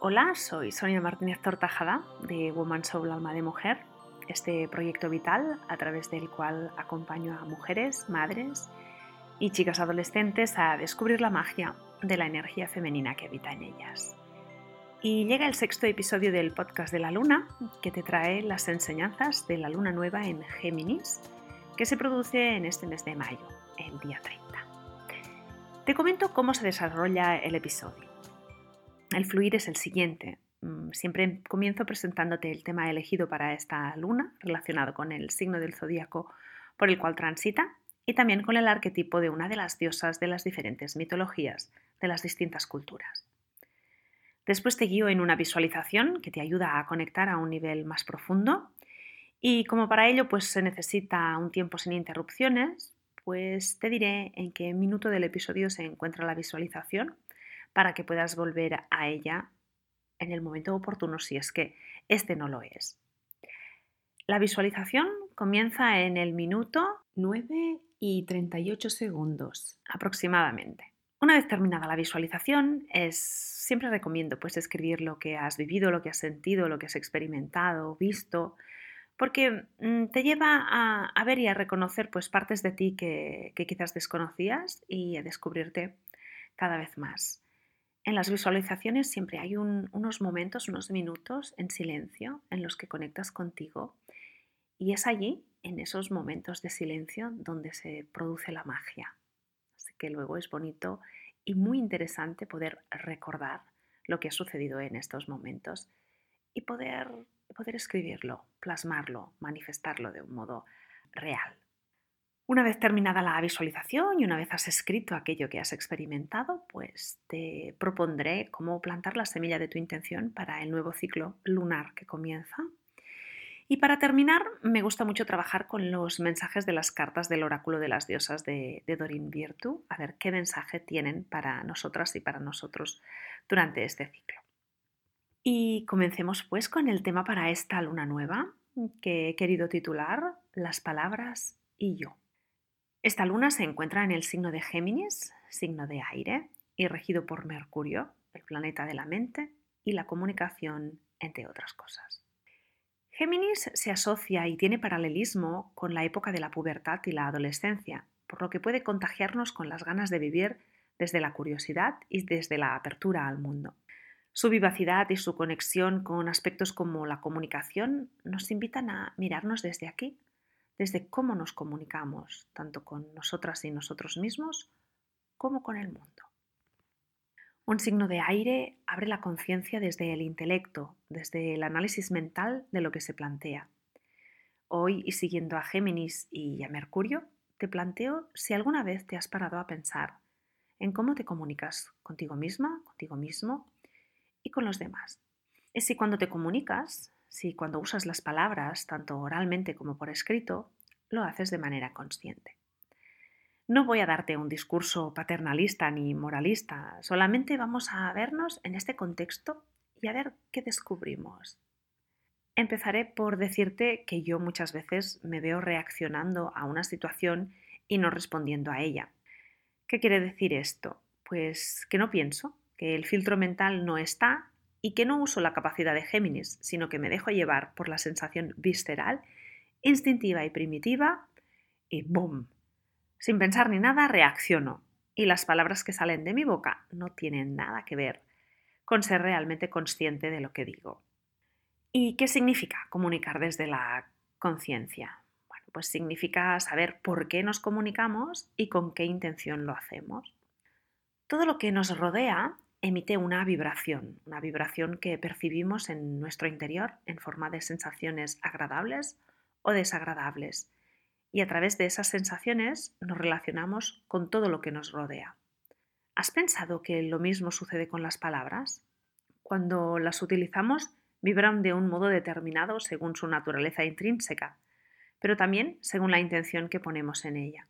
Hola, soy Sonia Martínez Tortajada de Woman Soul Alma de Mujer, este proyecto vital a través del cual acompaño a mujeres, madres y chicas adolescentes a descubrir la magia de la energía femenina que habita en ellas. Y llega el sexto episodio del podcast de la luna, que te trae las enseñanzas de la luna nueva en Géminis, que se produce en este mes de mayo, el día 30. Te comento cómo se desarrolla el episodio. El fluir es el siguiente. Mm, siempre comienzo presentándote el tema elegido para esta luna, relacionado con el signo del zodíaco por el cual transita, y también con el arquetipo de una de las diosas de las diferentes mitologías de las distintas culturas. Después te guío en una visualización que te ayuda a conectar a un nivel más profundo y como para ello pues se necesita un tiempo sin interrupciones, pues te diré en qué minuto del episodio se encuentra la visualización para que puedas volver a ella en el momento oportuno si es que este no lo es. La visualización comienza en el minuto 9 y 38 segundos aproximadamente. Una vez terminada la visualización, es, siempre recomiendo pues escribir lo que has vivido, lo que has sentido, lo que has experimentado, visto, porque mm, te lleva a, ver y a reconocer pues partes de ti que, que quizás desconocías y a descubrirte cada vez más. En las visualizaciones siempre hay unos momentos, unos minutos en silencio en los que conectas contigo y es allí, en esos momentos de silencio, donde se produce la magia. Así que luego es bonito y muy interesante poder recordar lo que ha sucedido en estos momentos y poder, poder escribirlo, plasmarlo, manifestarlo de un modo real. Una vez terminada la visualización y una vez has escrito aquello que has experimentado, pues te propondré cómo plantar la semilla de tu intención para el nuevo ciclo lunar que comienza. Y para terminar, me gusta mucho trabajar con los mensajes de las cartas del oráculo de las diosas de, Dorin Virtu, a ver qué mensaje tienen para nosotras y para nosotros durante este ciclo. Y comencemos pues con el tema para esta luna nueva, que he querido titular Las palabras y yo. Esta luna se encuentra en el signo de Géminis, signo de aire, y regido por Mercurio, el planeta de la mente y la comunicación, entre otras cosas. Géminis se asocia y tiene paralelismo con la época de la pubertad y la adolescencia, por lo que puede contagiarnos con las ganas de vivir desde la curiosidad y desde la apertura al mundo. Su vivacidad y su conexión con aspectos como la comunicación nos invitan a mirarnos desde aquí, desde cómo nos comunicamos, tanto con nosotras y nosotros mismos, como con el mundo. Un signo de aire abre la conciencia desde el intelecto, desde el análisis mental de lo que se plantea. Hoy, y siguiendo a Géminis y a Mercurio, te planteo si alguna vez te has parado a pensar en cómo te comunicas contigo misma, contigo mismo y con los demás. Es si cuando te comunicas si cuando usas las palabras, tanto oralmente como por escrito, lo haces de manera consciente. No voy a darte un discurso paternalista ni moralista, solamente vamos a vernos en este contexto y a ver qué descubrimos. Empezaré por decirte que yo muchas veces me veo reaccionando a una situación y no respondiendo a ella. ¿Qué quiere decir esto? Pues que no pienso, que el filtro mental no está y que no uso la capacidad de Géminis, sino que me dejo llevar por la sensación visceral, instintiva y primitiva y ¡boom! Sin pensar ni nada, reacciono. Y las palabras que salen de mi boca no tienen nada que ver con ser realmente consciente de lo que digo. ¿Y qué significa comunicar desde la conciencia? Bueno, pues significa saber por qué nos comunicamos y con qué intención lo hacemos. Todo lo que nos rodea emite una vibración, una vibración que percibimos en nuestro interior en forma de sensaciones agradables o desagradables. Y a través de esas sensaciones nos relacionamos con todo lo que nos rodea. ¿Has pensado que lo mismo sucede con las palabras? Cuando las utilizamos, vibran de un modo determinado según su naturaleza intrínseca, pero también según la intención que ponemos en ella.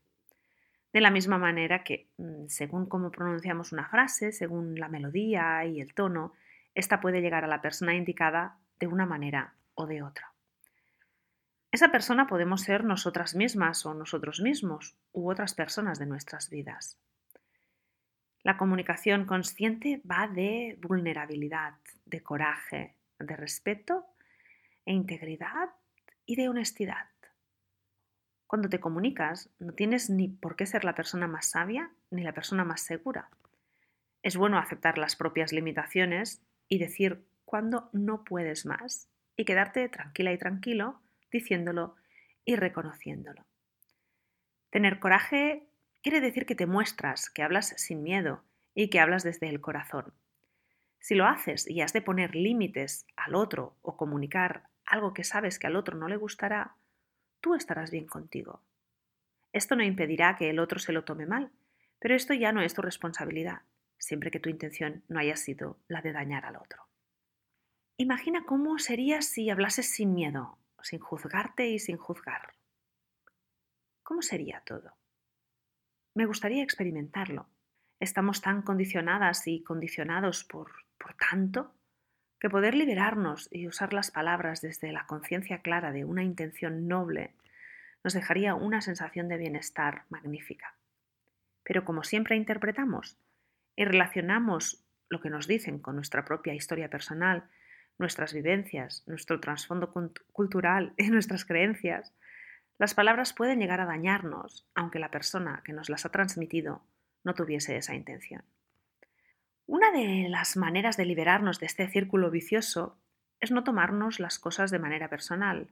De la misma manera que, mm, según cómo pronunciamos una frase, según la melodía y el tono, esta puede llegar a la persona indicada de una manera o de otra. Esa persona podemos ser nosotras mismas o nosotros mismos u otras personas de nuestras vidas. La comunicación consciente va de vulnerabilidad, de coraje, de respeto e integridad y de honestidad. Cuando te comunicas, no tienes ni por qué ser la persona más sabia ni la persona más segura. Es bueno aceptar las propias limitaciones y decir cuándo no puedes más y quedarte tranquila y tranquilo diciéndolo y reconociéndolo. Tener coraje quiere decir que te muestras, que hablas sin miedo y que hablas desde el corazón. Si lo haces y has de poner límites al otro o comunicar algo que sabes que al otro no le gustará, tú estarás bien contigo. Esto no impedirá que el otro se lo tome mal, pero esto ya no es tu responsabilidad, siempre que tu intención no haya sido la de dañar al otro. Imagina cómo sería si hablases sin miedo, sin juzgarte y sin juzgar. ¿Cómo sería todo? Me gustaría experimentarlo. Estamos tan condicionadas y condicionados por, por tanto que poder liberarnos y usar las palabras desde la conciencia clara de una intención noble nos dejaría una sensación de bienestar magnífica. Pero como siempre interpretamos y relacionamos lo que nos dicen con nuestra propia historia personal, nuestras vivencias, nuestro trasfondo cultural y nuestras creencias, las palabras pueden llegar a dañarnos, aunque la persona que nos las ha transmitido no tuviese esa intención. Una de las maneras de liberarnos de este círculo vicioso es no tomarnos las cosas de manera personal.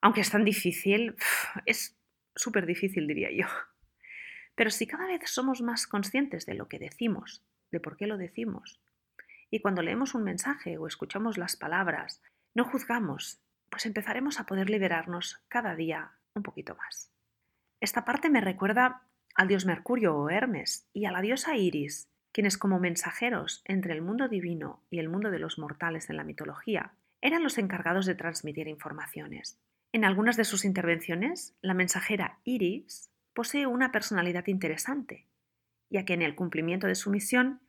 Aunque es tan difícil, es súper difícil diría yo. Pero si cada vez somos más conscientes de lo que decimos, de por qué lo decimos, y cuando leemos un mensaje o escuchamos las palabras, no juzgamos, pues empezaremos a poder liberarnos cada día un poquito más. Esta parte me recuerda al dios Mercurio o Hermes y a la diosa Iris, quienes como mensajeros entre el mundo divino y el mundo de los mortales en la mitología, eran los encargados de transmitir informaciones. En algunas de sus intervenciones, la mensajera Iris posee una personalidad interesante, ya que en el cumplimiento de su misión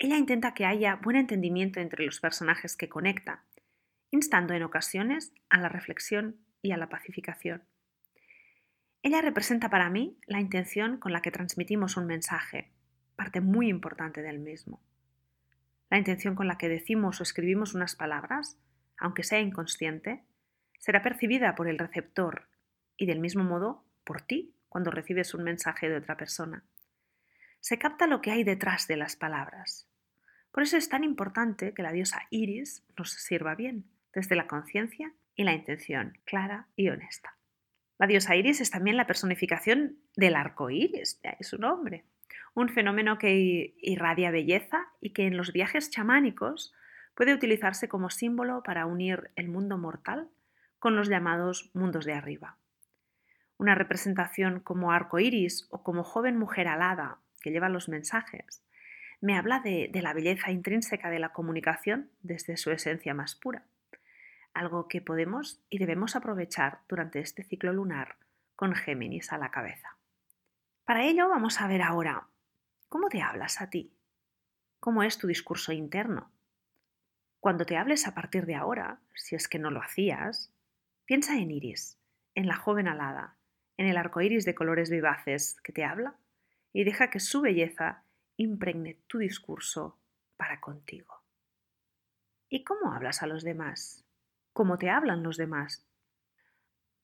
ella intenta que haya buen entendimiento entre los personajes que conecta, instando en ocasiones a la reflexión y a la pacificación. Ella representa para mí la intención con la que transmitimos un mensaje, parte muy importante del mismo. La intención con la que decimos o escribimos unas palabras, aunque sea inconsciente, será percibida por el receptor y del mismo modo por ti cuando recibes un mensaje de otra persona se capta lo que hay detrás de las palabras. Por eso es tan importante que la diosa Iris nos sirva bien, desde la conciencia y la intención clara y honesta. La diosa Iris es también la personificación del arco iris, es su nombre, un fenómeno que irradia belleza y que en los viajes chamánicos puede utilizarse como símbolo para unir el mundo mortal con los llamados mundos de arriba. Una representación como arco iris o como joven mujer alada que lleva los mensajes, me habla de, la belleza intrínseca de la comunicación desde su esencia más pura, algo que podemos y debemos aprovechar durante este ciclo lunar con Géminis a la cabeza. Para ello vamos a ver ahora cómo te hablas a ti, cómo es tu discurso interno. Cuando te hables a partir de ahora, si es que no lo hacías, piensa en Iris, en la joven alada, en el arco iris de colores vivaces que te habla y deja que su belleza impregne tu discurso para contigo. ¿Y cómo hablas a los demás? ¿Cómo te hablan los demás?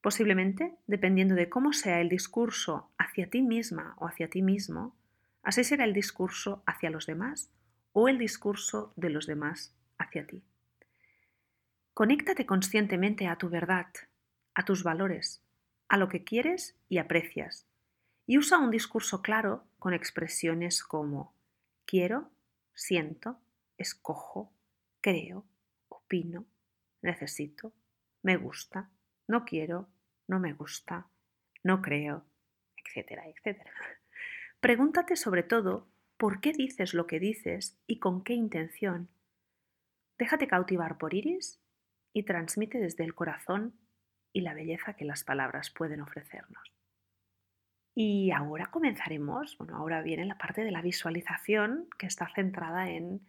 Posiblemente, dependiendo de cómo sea el discurso hacia ti misma o hacia ti mismo, así será el discurso hacia los demás o el discurso de los demás hacia ti. Conéctate conscientemente a tu verdad, a tus valores, a lo que quieres y aprecias, y usa un discurso claro con expresiones como quiero, siento, escojo, creo, opino, necesito, me gusta, no quiero, no me gusta, no creo, etcétera, etcétera. Pregúntate sobre todo por qué dices lo que dices y con qué intención. Déjate cautivar por Iris y transmite desde el corazón y la belleza que las palabras pueden ofrecernos. Y ahora comenzaremos, bueno, ahora viene la parte de la visualización que está centrada en,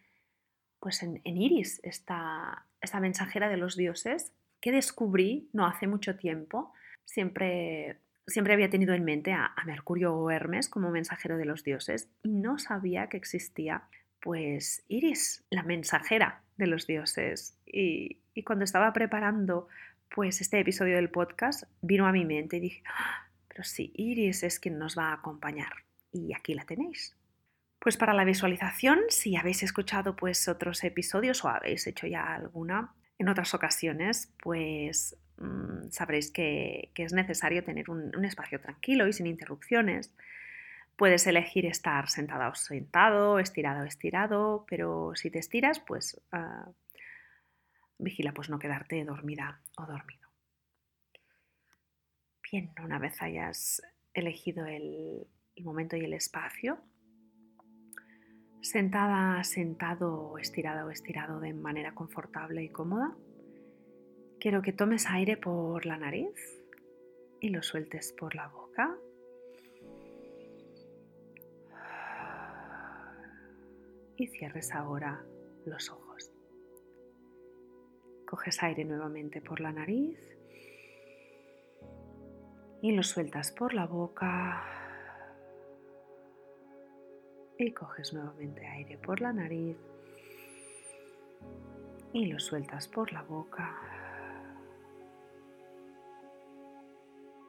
pues en, Iris, esta, esta mensajera de los dioses que descubrí no hace mucho tiempo. Siempre siempre había tenido en mente a, Mercurio o Hermes como mensajero de los dioses y no sabía que existía pues Iris, la mensajera de los dioses. Y, cuando estaba preparando pues este episodio del podcast, vino a mi mente y dije, ah, pero sí, Iris es quien nos va a acompañar. Y aquí la tenéis. Pues para la visualización, si habéis escuchado pues otros episodios o habéis hecho ya alguna en otras ocasiones, pues Mm, sabréis que, es necesario tener un, espacio tranquilo y sin interrupciones. Puedes elegir estar sentada o sentado, estirado o estirado, pero si te estiras, pues ah, vigila pues no quedarte dormida o dormido. Bien, una vez hayas elegido el, el momento y el espacio, sentada, sentado, estirada o estirado de manera confortable y cómoda, Quiero que tomes aire por la nariz y lo sueltes por la boca. Y cierres ahora los ojos. Coges aire nuevamente por la nariz y lo sueltas por la boca. Y coges nuevamente aire por la nariz y lo sueltas por la boca.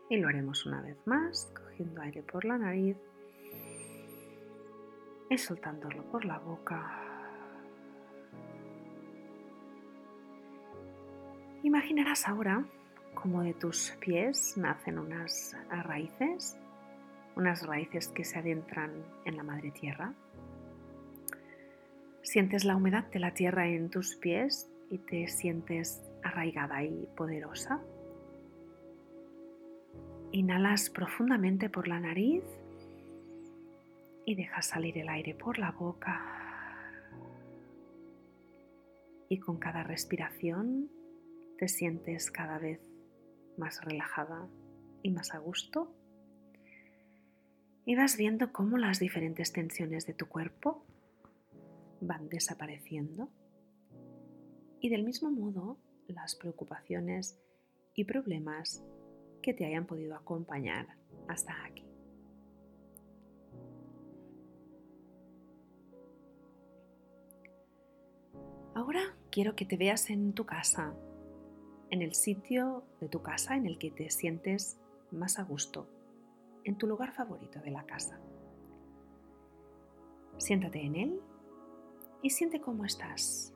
Y lo haremos una vez más, cogiendo aire por la nariz y soltándolo por la boca. Imaginarás ahora como de tus pies nacen unas raíces, unas raíces que se adentran en la madre tierra. Sientes la humedad de la tierra en tus pies y te sientes arraigada y poderosa. Inhalas profundamente por la nariz y dejas salir el aire por la boca. Y con cada respiración te sientes cada vez más relajada y más a gusto. Y vas viendo cómo las diferentes tensiones de tu cuerpo van desapareciendo. Y del mismo modo, las preocupaciones y problemas que te hayan podido acompañar hasta aquí. Ahora quiero que te veas en tu casa, en el sitio de tu casa en el que te sientes más a gusto, en tu lugar favorito de la casa. Siéntate en él y siente cómo estás.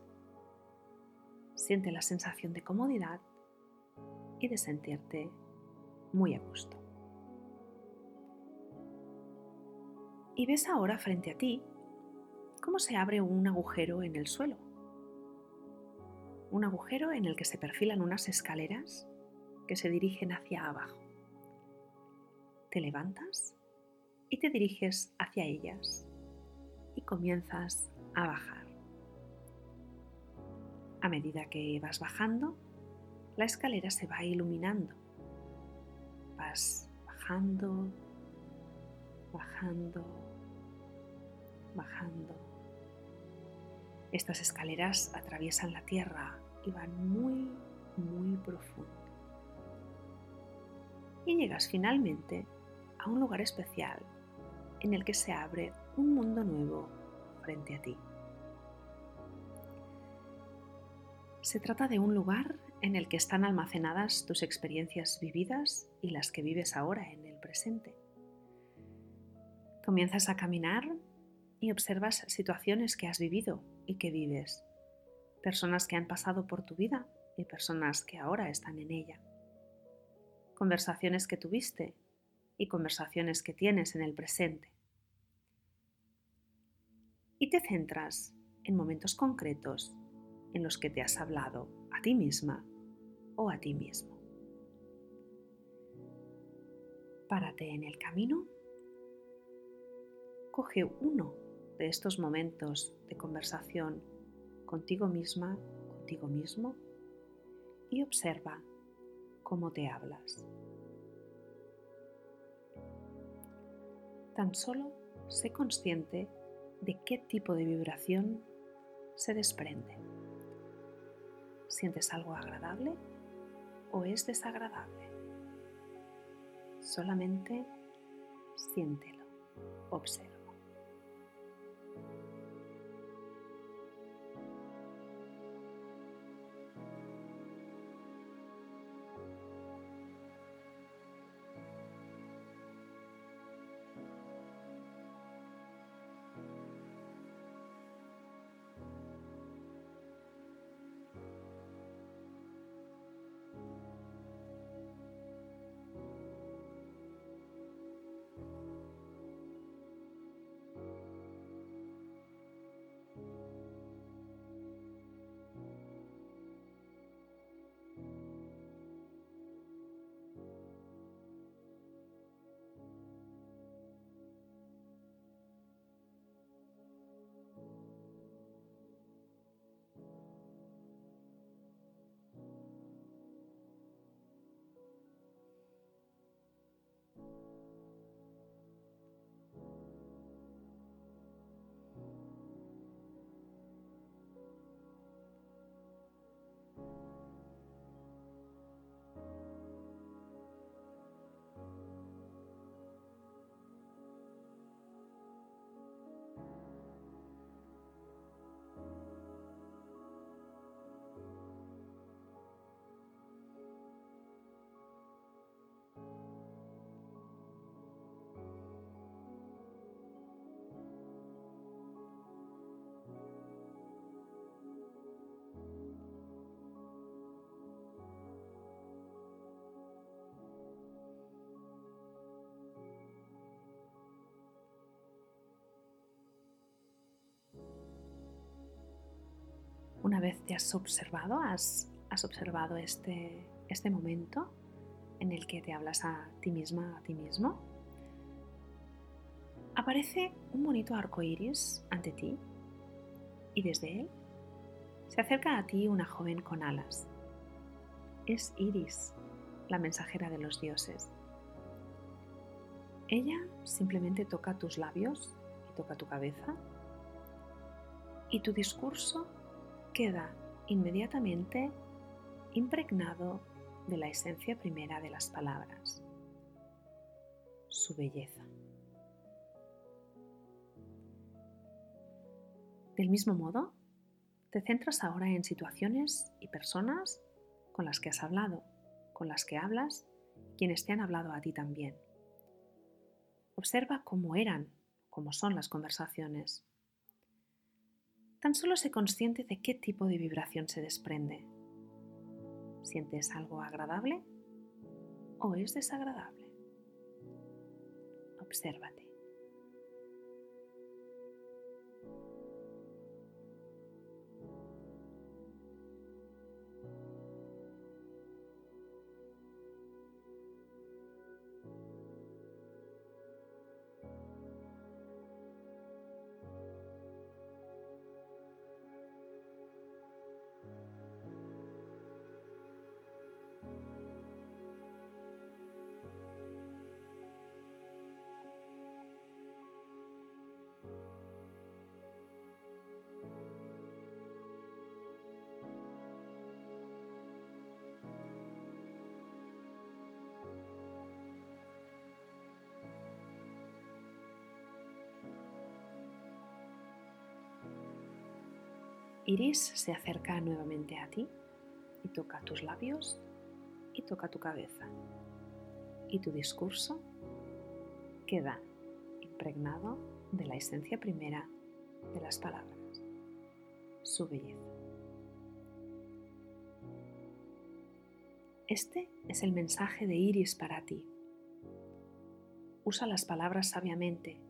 Siente la sensación de comodidad y de sentirte muy a gusto. Y ves ahora frente a ti cómo se abre un agujero en el suelo. Un agujero en el que se perfilan unas escaleras que se dirigen hacia abajo. Te levantas y te diriges hacia ellas y comienzas a bajar. A medida que vas bajando, la escalera se va iluminando bajando, bajando, bajando. Estas escaleras atraviesan la tierra y van muy, muy profundo. Y llegas finalmente a un lugar especial en el que se abre un mundo nuevo frente a ti. Se trata de un lugar en el que están almacenadas tus experiencias vividas y las que vives ahora en el presente. Comienzas a caminar y observas situaciones que has vivido y que vives, personas que han pasado por tu vida y personas que ahora están en ella, conversaciones que tuviste y conversaciones que tienes en el presente. Y te centras en momentos concretos en los que te has hablado a ti misma o a ti mismo. Párate en el camino, coge uno de estos momentos de conversación contigo misma, contigo mismo, y observa cómo te hablas. Tan solo sé consciente de qué tipo de vibración se desprende. ¿Sientes algo agradable o es desagradable? Solamente siéntelo, observa. Una vez te has observado, has, observado este, este momento en el que te hablas a ti misma, a ti mismo, aparece un bonito arco iris ante ti y desde él se acerca a ti una joven con alas. Es Iris, la mensajera de los dioses. Ella simplemente toca tus labios y toca tu cabeza y tu discurso queda inmediatamente impregnado de la esencia primera de las palabras, su belleza. Del mismo modo, te centras ahora en situaciones y personas con las que has hablado, con las que hablas, quienes te han hablado a ti también. Observa cómo eran, cómo son las conversaciones. Tan solo sé consciente de qué tipo de vibración se desprende. ¿Sientes algo agradable o es desagradable? Obsérvate. Iris se acerca nuevamente a ti y toca tus labios y toca tu cabeza. Y tu discurso queda impregnado de la esencia primera de las palabras, su belleza. Este es el mensaje de Iris para ti. Usa las palabras sabiamente,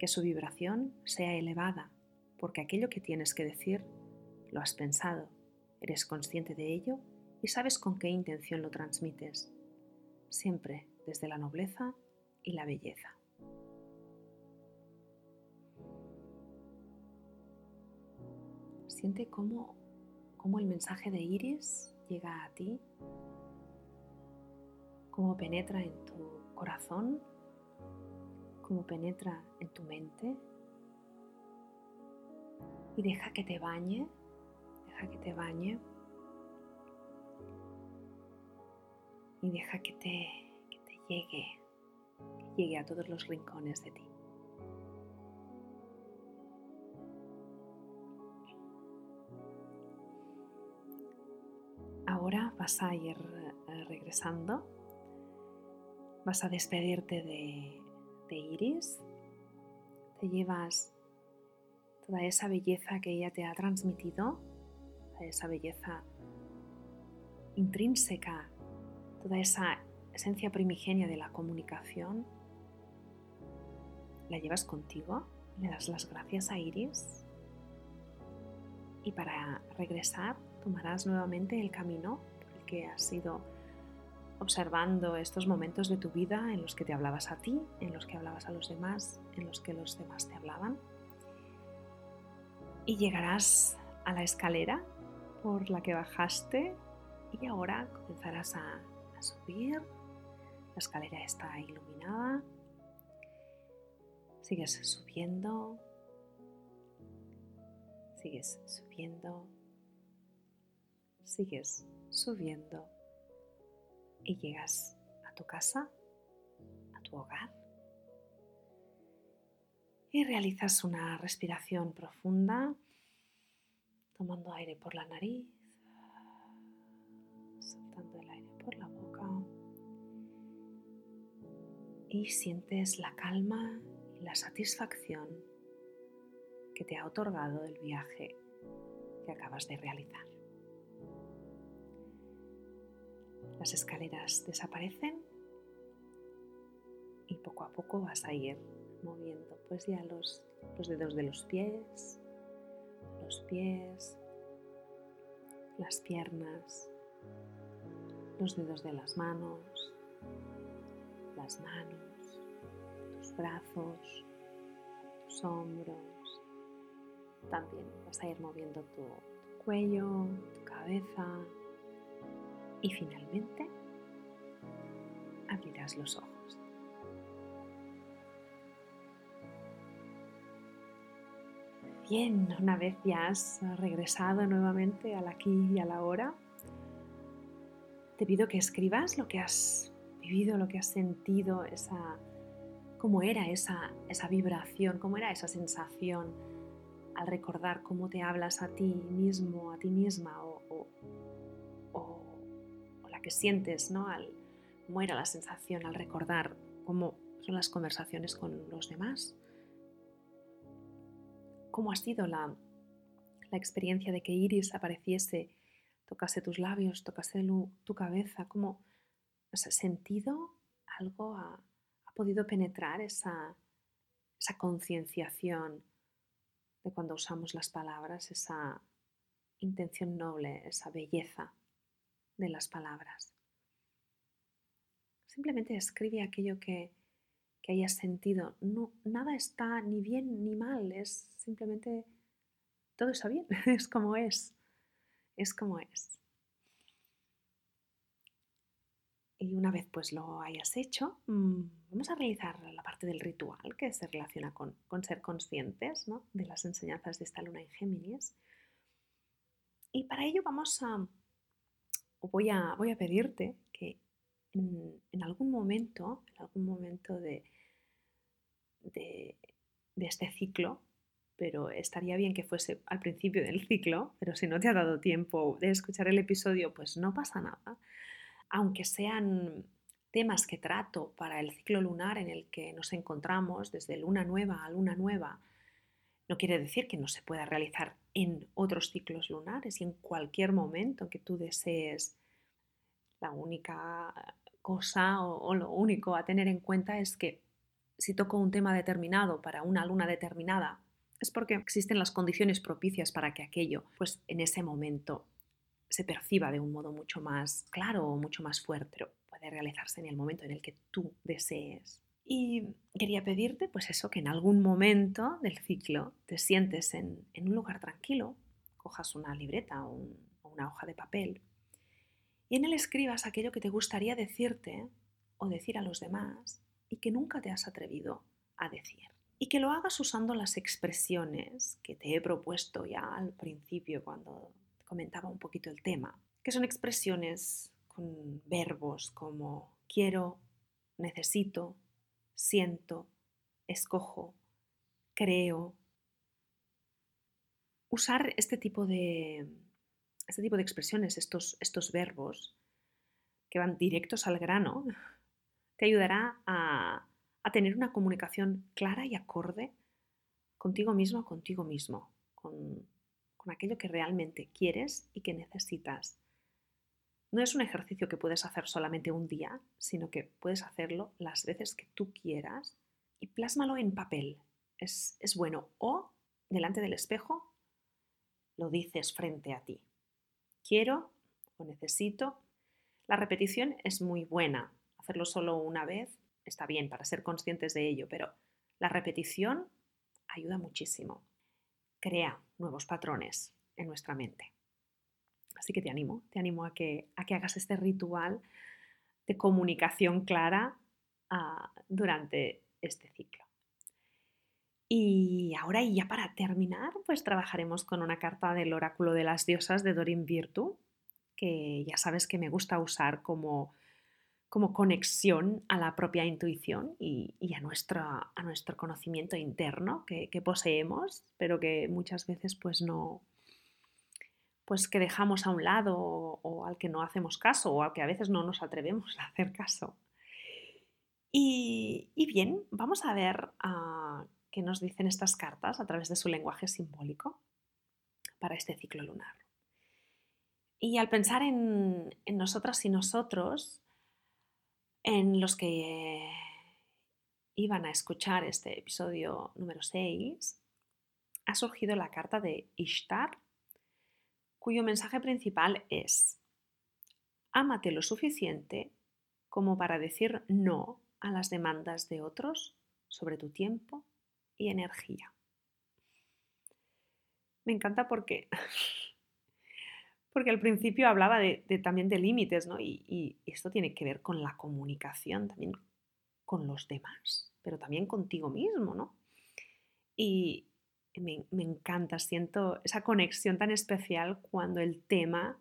que su vibración sea elevada, porque aquello que tienes que decir lo has pensado, eres consciente de ello y sabes con qué intención lo transmites, siempre desde la nobleza y la belleza. Siente cómo, cómo el mensaje de Iris llega a ti, cómo penetra en tu corazón, cómo penetra en tu mente y deja que te bañe deja que te bañe y deja que te, que te llegue llegue a todos los rincones de ti. Ahora vas a ir eh, regresando, vas a despedirte de, de Iris, te llevas toda esa belleza que ella te ha transmitido, esa belleza intrínseca, toda esa esencia primigenia de la comunicación, la llevas contigo, le das las gracias a Iris y para regresar tomarás nuevamente el camino por el que has ido observando estos momentos de tu vida en los que te hablabas a ti, en los que hablabas a los demás, en los que los demás te hablaban. Y llegarás a la escalera por la que bajaste y ahora comenzarás a, subir. La escalera está iluminada. Sigues subiendo. Sigues subiendo. Sigues subiendo. Y llegas a tu casa, a tu hogar. Y realizas una respiración profunda, tomando aire por la nariz y sientes la calma y la satisfacción que te ha otorgado el viaje que acabas de realizar. Las escaleras desaparecen y poco a poco vas a ir moviendo pues ya los, los dedos de los pies, los pies, las piernas, los dedos de las manos, las manos, tus brazos, tus hombros. También vas a ir moviendo tu, cuello, tu cabeza y finalmente abrirás los ojos. Bien, una vez ya has regresado nuevamente al aquí y a la hora, te pido que escribas lo que has vivido, lo que has sentido, esa, cómo era esa, esa vibración, cómo era esa sensación al recordar cómo te hablas a ti mismo, a ti misma, o, la que sientes, ¿no? Al, cómo era la sensación al recordar cómo son las conversaciones con los demás, cómo ha sido la, la experiencia de que Iris apareciese, tocase tus labios, tocase tu cabeza, cómo has sentido algo, ha, podido penetrar esa, esa concienciación de cuando usamos las palabras, esa intención noble, esa belleza de las palabras. Simplemente escribe aquello que, que hayas sentido. No, nada está ni bien ni mal, es simplemente todo está bien, es como es, es como es. Y una vez pues lo hayas hecho, mm, vamos a realizar la parte del ritual que se relaciona con, ser conscientes de las enseñanzas de esta luna en Géminis. Y para ello vamos a, o voy a, voy a pedirte que en, algún momento, en algún momento de, de, este ciclo, pero estaría bien que fuese al principio del ciclo, pero si no te ha dado tiempo de escuchar el episodio, pues no pasa nada aunque sean temas que trato para el ciclo lunar en el que nos encontramos desde luna nueva a luna nueva, no quiere decir que no se pueda realizar en otros ciclos lunares y en cualquier momento que tú desees. La única cosa o, lo único a tener en cuenta es que si toco un tema determinado para una luna determinada, es porque existen las condiciones propicias para que aquello, pues en ese momento se perciba de un modo mucho más claro o mucho más fuerte, pero puede realizarse en el momento en el que tú desees. Y quería pedirte, pues eso, que en algún momento del ciclo te sientes en, un lugar tranquilo, cojas una libreta o, o una hoja de papel y en él escribas aquello que te gustaría decirte o decir a los demás y que nunca te has atrevido a decir. Y que lo hagas usando las expresiones que te he propuesto ya al principio cuando comentaba un poquito el tema, que son expresiones con verbos como quiero, necesito, siento, escojo, creo. Usar este tipo de, este tipo de expresiones, estos, estos verbos que van directos al grano, te ayudará a, tener una comunicación clara y acorde contigo mismo contigo mismo, con, aquello que realmente quieres y que necesitas. No es un ejercicio que puedes hacer solamente un día, sino que puedes hacerlo las veces que tú quieras y plásmalo en papel. Es bueno. O delante del espejo lo dices frente a ti. Quiero o necesito. La repetición es muy buena. Hacerlo solo una vez está bien para ser conscientes de ello, pero la repetición ayuda muchísimo. Crea nuevos patrones en nuestra mente. Así que te animo, te animo a que, a que hagas este ritual de comunicación clara ah, durante este ciclo. Y ahora, y ya para terminar, pues trabajaremos con una carta del oráculo de las diosas de Dorin Virtu, que ya sabes que me gusta usar como, como conexión a la propia intuición y, a, nuestro, a, nuestro, conocimiento interno que, poseemos, pero que muchas veces pues no, pues que dejamos a un lado o, al que no hacemos caso o al que a veces no nos atrevemos a hacer caso. Y, bien, vamos a ver ah, qué nos dicen estas cartas a través de su lenguaje simbólico para este ciclo lunar. Y al pensar en, en nosotras y nosotros, en los que iban a escuchar este episodio número 6, ha surgido la carta de Ishtar cuyo mensaje principal es, ámate lo suficiente como para decir no a las demandas de otros sobre tu tiempo y energía. Me encanta porque, porque al principio hablaba también de límites, ¿no? Y, y esto tiene que ver con la comunicación, también con los demás, pero también contigo mismo, ¿no? Y, me, encanta, siento esa conexión tan especial cuando el tema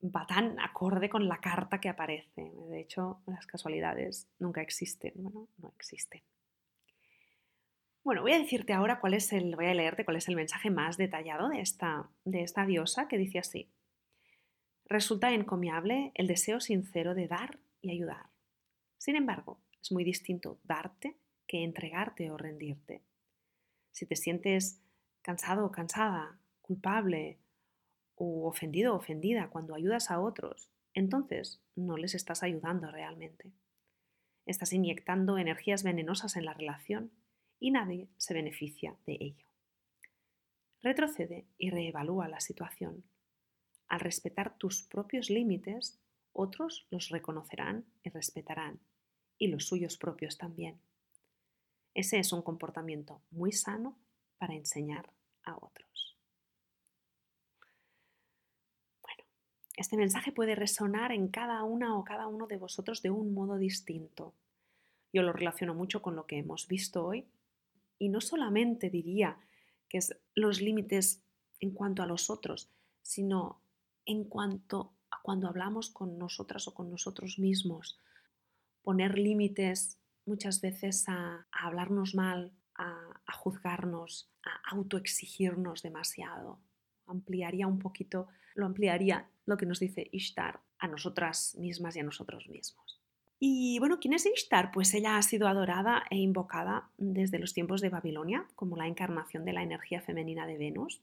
va tan acorde con la carta que aparece. De hecho, las casualidades nunca existen. Bueno, no existen. Bueno, voy a decirte ahora cuál es el, voy a leerte cuál es el mensaje más detallado de esta, de esta diosa que dice así. Resulta encomiable el deseo sincero de dar y ayudar. Sin embargo, es muy distinto darte que entregarte o rendirte. Si te sientes cansado o cansada, culpable o ofendido o ofendida cuando ayudas a otros, entonces no les estás ayudando realmente. Estás inyectando energías venenosas en la relación y nadie se beneficia de ello. Retrocede y reevalúa la situación. Al respetar tus propios límites, otros los reconocerán y respetarán, y los suyos propios también. Ese es un comportamiento muy sano para enseñar a otros. Bueno, este mensaje puede resonar en cada una o cada uno de vosotros de un modo distinto. Yo lo relaciono mucho con lo que hemos visto hoy y no solamente diría que es los límites en cuanto a los otros, sino en cuanto a cuando hablamos con nosotras o con nosotros mismos. Poner límites muchas veces a, hablarnos mal, a, juzgarnos, a autoexigirnos demasiado. Ampliaría un poquito, lo ampliaría lo que nos dice Ishtar a nosotras mismas y a nosotros mismos. Y bueno, ¿quién es Ishtar? Pues ella ha sido adorada e invocada desde los tiempos de Babilonia como la encarnación de la energía femenina de Venus.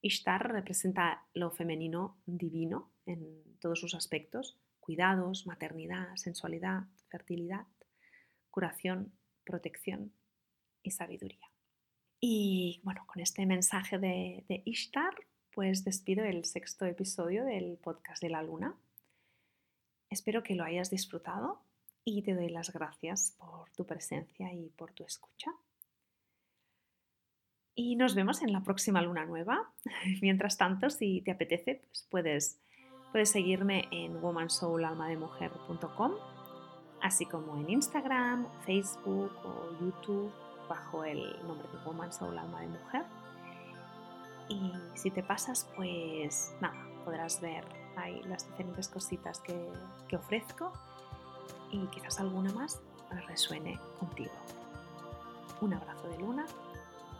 Ishtar representa lo femenino divino en todos sus aspectos, cuidados, maternidad, sensualidad, fertilidad, curación, protección y sabiduría. Y bueno, con este mensaje de, de Ishtar, pues despido el sexto episodio del podcast de la luna. Espero que lo hayas disfrutado y te doy las gracias por tu presencia y por tu escucha. Y nos vemos en la próxima luna nueva. Mientras tanto, si te apetece, pues puedes, puedes seguirme en womansoulalmademujer.com, así como en Instagram, Facebook o YouTube bajo el nombre de Woman Soul Alma de Mujer. Y si te pasas, pues nada, podrás ver ahí las diferentes cositas que, que ofrezco y quizás alguna más resuene contigo. Un abrazo de luna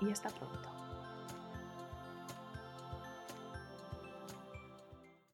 y hasta pronto.